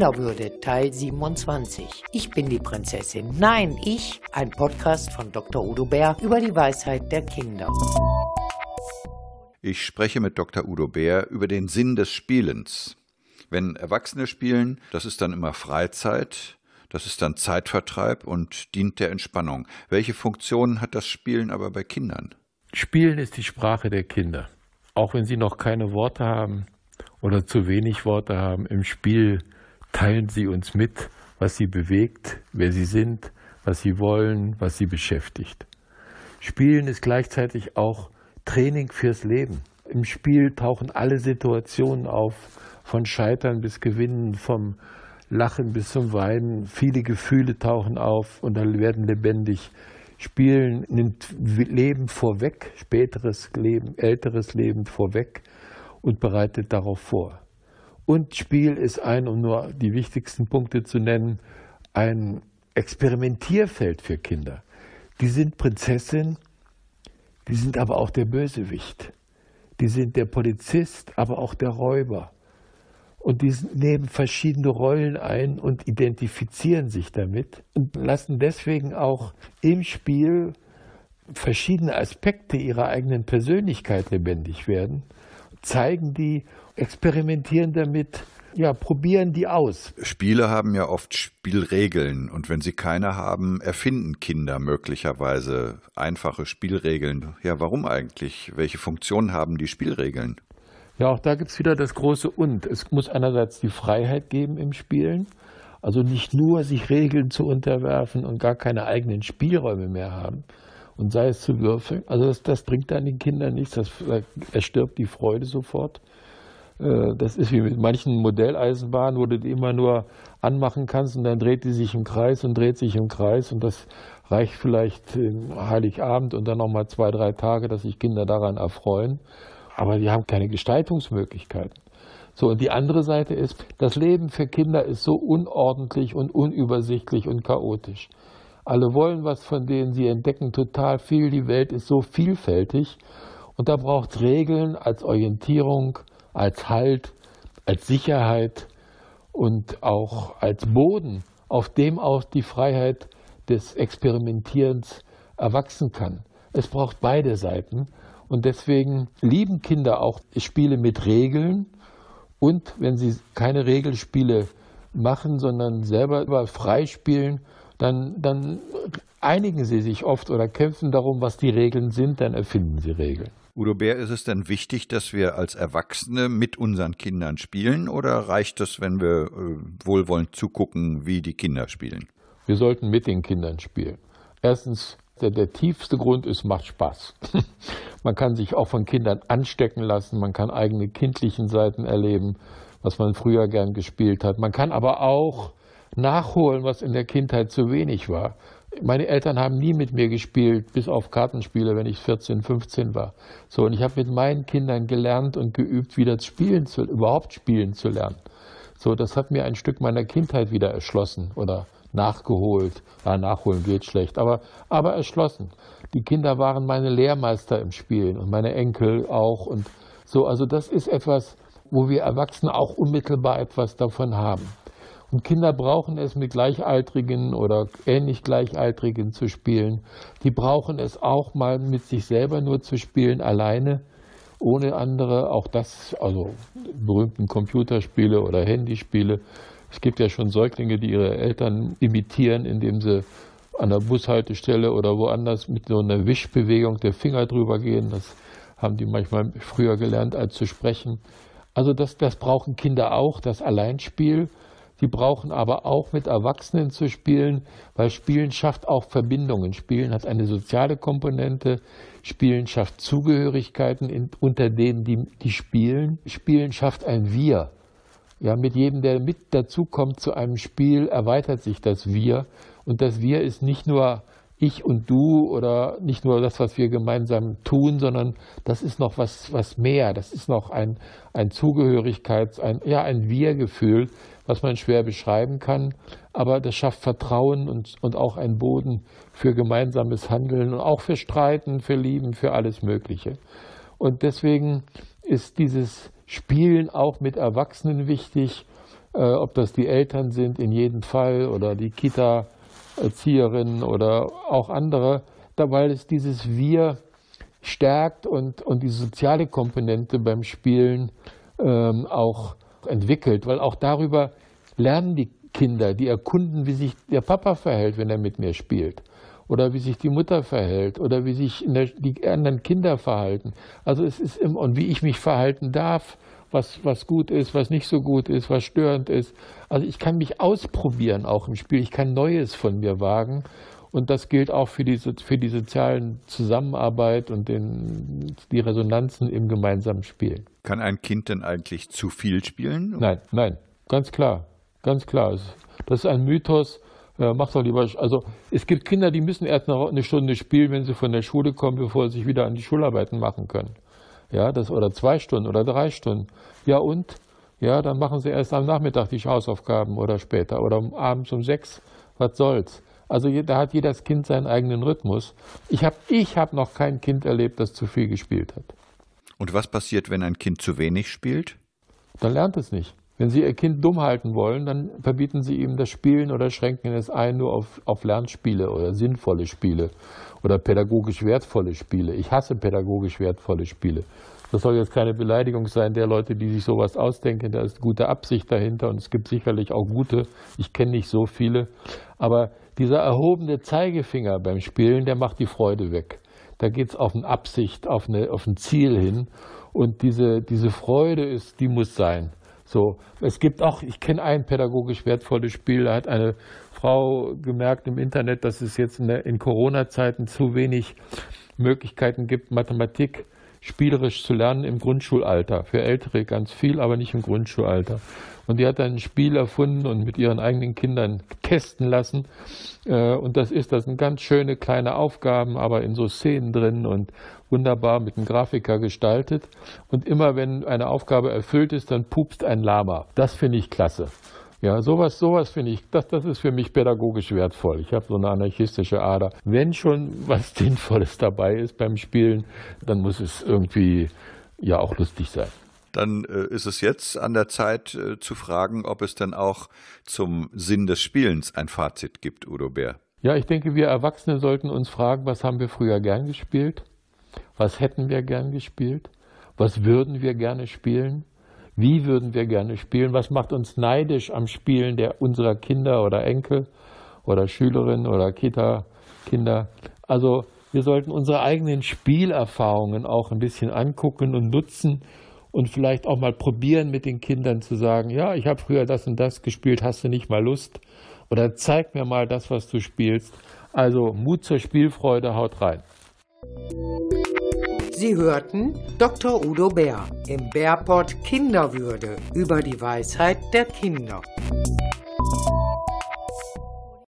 Kinderwürde Teil 27. Ich bin die Prinzessin. Nein, ich, ein Podcast von Dr. Udo Bär über die Weisheit der Kinder. Ich spreche mit Dr. Udo Bär über den Sinn des Spielens. Wenn Erwachsene spielen, das ist dann immer Freizeit, das ist dann Zeitvertreib und dient der Entspannung. Welche Funktionen hat das Spielen aber bei Kindern? Spielen ist die Sprache der Kinder. Auch wenn sie noch keine Worte haben oder zu wenig Worte haben, im Spiel teilen sie uns mit, was sie bewegt, wer sie sind, was sie wollen, was sie beschäftigt. Spielen ist gleichzeitig auch Training fürs Leben. Im Spiel tauchen alle Situationen auf, von Scheitern bis Gewinnen, vom Lachen bis zum Weinen. Viele Gefühle tauchen auf und dann werden lebendig. Spielen nimmt Leben vorweg, späteres Leben, älteres Leben vorweg und bereitet darauf vor. Und Spiel ist ein, um nur die wichtigsten Punkte zu nennen, ein Experimentierfeld für Kinder. Die sind Prinzessin, die sind aber auch der Bösewicht. Die sind der Polizist, aber auch der Räuber. Und die nehmen verschiedene Rollen ein und identifizieren sich damit und lassen deswegen auch im Spiel verschiedene Aspekte ihrer eigenen Persönlichkeit lebendig werden, zeigen die, experimentieren damit, ja, probieren die aus. Spiele haben ja oft Spielregeln und wenn sie keine haben, erfinden Kinder möglicherweise einfache Spielregeln. Ja, warum eigentlich? Welche Funktion haben die Spielregeln? Ja, auch da gibt es wieder das große Und. Es muss einerseits die Freiheit geben im Spielen, also nicht nur sich Regeln zu unterwerfen und gar keine eigenen Spielräume mehr haben und sei es zu würfeln. Also das, das bringt dann den Kindern nichts, das erstirbt die Freude sofort. Äh, das ist wie mit manchen Modelleisenbahnen, wo du die immer nur anmachen kannst und dann dreht die sich im Kreis und dreht sich im Kreis und das reicht vielleicht Heiligabend und dann nochmal zwei, drei Tage, dass sich Kinder daran erfreuen. Aber die haben keine Gestaltungsmöglichkeiten. So, und die andere Seite ist, das Leben für Kinder ist so unordentlich und unübersichtlich und chaotisch. Alle wollen was von denen, sie entdecken total viel, die Welt ist so vielfältig und da braucht es Regeln als Orientierung, als Halt, als Sicherheit und auch als Boden, auf dem auch die Freiheit des Experimentierens erwachsen kann. Es braucht beide Seiten und deswegen lieben Kinder auch Spiele mit Regeln und wenn sie keine Regelspiele machen, sondern selber frei spielen, dann, dann einigen sie sich oft oder kämpfen darum, was die Regeln sind, dann erfinden sie Regeln. Udo Bär, ist es denn wichtig, dass wir als Erwachsene mit unseren Kindern spielen oder reicht es, wenn wir äh, wohlwollend zugucken, wie die Kinder spielen? Wir sollten mit den Kindern spielen. Erstens, der, der tiefste Grund ist, macht Spaß. man kann sich auch von Kindern anstecken lassen, man kann eigene kindlichen Seiten erleben, was man früher gern gespielt hat. Man kann aber auch nachholen, was in der Kindheit zu wenig war. Meine Eltern haben nie mit mir gespielt, bis auf Kartenspiele, wenn ich 14, 15 war. So, und ich habe mit meinen Kindern gelernt und geübt, wieder spielen zu, überhaupt spielen zu lernen. So, das hat mir ein Stück meiner Kindheit wieder erschlossen oder nachgeholt. Ja, nachholen geht schlecht, aber, aber erschlossen. Die Kinder waren meine Lehrmeister im Spielen und meine Enkel auch und so. Also das ist etwas, wo wir Erwachsene auch unmittelbar etwas davon haben. Und Kinder brauchen es mit Gleichaltrigen oder ähnlich Gleichaltrigen zu spielen. Die brauchen es auch mal mit sich selber nur zu spielen, alleine, ohne andere. Auch das, also berühmten Computerspiele oder Handyspiele. Es gibt ja schon Säuglinge, die ihre Eltern imitieren, indem sie an der Bushaltestelle oder woanders mit so einer Wischbewegung der Finger drüber gehen. Das haben die manchmal früher gelernt, als zu sprechen. Also das, das brauchen Kinder auch, das Alleinspiel. Sie brauchen aber auch mit Erwachsenen zu spielen, weil Spielen schafft auch Verbindungen. Spielen hat eine soziale Komponente. Spielen schafft Zugehörigkeiten, in, unter denen die, die spielen. Spielen schafft ein Wir. Ja, mit jedem, der mit dazukommt zu einem Spiel, erweitert sich das Wir. Und das Wir ist nicht nur ich und du oder nicht nur das, was wir gemeinsam tun, sondern das ist noch was, was mehr. Das ist noch ein, ein Zugehörigkeits-, ein, ja, ein Wir-Gefühl, was man schwer beschreiben kann. Aber das schafft Vertrauen und, und auch einen Boden für gemeinsames Handeln und auch für Streiten, für Lieben, für alles Mögliche. Und deswegen ist dieses Spielen auch mit Erwachsenen wichtig. äh, ob das die Eltern sind in jedem Fall oder die Kita-Erzieherinnen oder auch andere, da, weil es dieses Wir stärkt und, und die soziale Komponente beim Spielen ähm, auch entwickelt, weil auch darüber lernen die Kinder, die erkunden, wie sich der Papa verhält, wenn er mit mir spielt. Oder wie sich die Mutter verhält oder wie sich der, die anderen Kinder verhalten. Also es ist im, und wie ich mich verhalten darf, was, was gut ist, was nicht so gut ist, was störend ist. Also ich kann mich ausprobieren auch im Spiel. Ich kann Neues von mir wagen. Und das gilt auch für die, für die sozialen Zusammenarbeit und den, die Resonanzen im gemeinsamen Spielen. Kann ein Kind denn eigentlich zu viel spielen? Nein, nein, ganz klar. Ganz klar. Das ist ein Mythos. Äh, mach doch lieber. Also es gibt Kinder, die müssen erst noch eine Stunde spielen, wenn sie von der Schule kommen, bevor sie sich wieder an die Schularbeiten machen können. Ja, das oder zwei Stunden oder drei Stunden. Ja und? Ja, dann machen sie erst am Nachmittag die Hausaufgaben oder später oder abends um sechs. Was soll's? Also da hat jedes Kind seinen eigenen Rhythmus. Ich habe ich hab noch kein Kind erlebt, das zu viel gespielt hat. Und was passiert, wenn ein Kind zu wenig spielt? Dann lernt es nicht. Wenn Sie Ihr Kind dumm halten wollen, dann verbieten Sie ihm das Spielen oder schränken es ein nur auf, auf Lernspiele oder sinnvolle Spiele oder pädagogisch wertvolle Spiele. Ich hasse pädagogisch wertvolle Spiele. Das soll jetzt keine Beleidigung sein der Leute, die sich sowas ausdenken. Da ist gute Absicht dahinter und es gibt sicherlich auch gute. Ich kenne nicht so viele. Aber dieser erhobene Zeigefinger beim Spielen, der macht die Freude weg. Da geht es auf eine Absicht, auf, eine, auf ein Ziel hin. Und diese, diese Freude ist, die muss sein. So, es gibt auch, ich kenne ein pädagogisch wertvolles Spiel, da hat eine Frau gemerkt im Internet, dass es jetzt in, in Corona-Zeiten zu wenig Möglichkeiten gibt, Mathematik spielerisch zu lernen im Grundschulalter. Für Ältere ganz viel, aber nicht im Grundschulalter. Und die hat dann ein Spiel erfunden und mit ihren eigenen Kindern testen lassen. Äh, und das ist, das sind ganz schöne kleine Aufgaben, aber in so Szenen drin und wunderbar mit einem Grafiker gestaltet. Und immer wenn eine Aufgabe erfüllt ist, dann pupst ein Lama. Das finde ich klasse. Ja, sowas, sowas finde ich, das, das ist für mich pädagogisch wertvoll. Ich habe so eine anarchistische Ader. Wenn schon was Sinnvolles dabei ist beim Spielen, dann muss es irgendwie ja auch lustig sein. Dann äh, ist es jetzt an der Zeit äh, zu fragen, ob es dann auch zum Sinn des Spielens ein Fazit gibt, Udo Bär. Ja, ich denke, wir Erwachsene sollten uns fragen, was haben wir früher gern gespielt? Was hätten wir gern gespielt? Was würden wir gerne spielen? Wie würden wir gerne spielen? Was macht uns neidisch am Spielen der unserer Kinder oder Enkel oder Schülerinnen oder Kita-Kinder? Also wir sollten unsere eigenen Spielerfahrungen auch ein bisschen angucken und nutzen und vielleicht auch mal probieren mit den Kindern zu sagen, ja, ich habe früher das und das gespielt, hast du nicht mal Lust? Oder zeig mir mal das, was du spielst. Also Mut zur Spielfreude, haut rein. Sie hörten Dr. Udo Bär im Bärport Kinderwürde über die Weisheit der Kinder.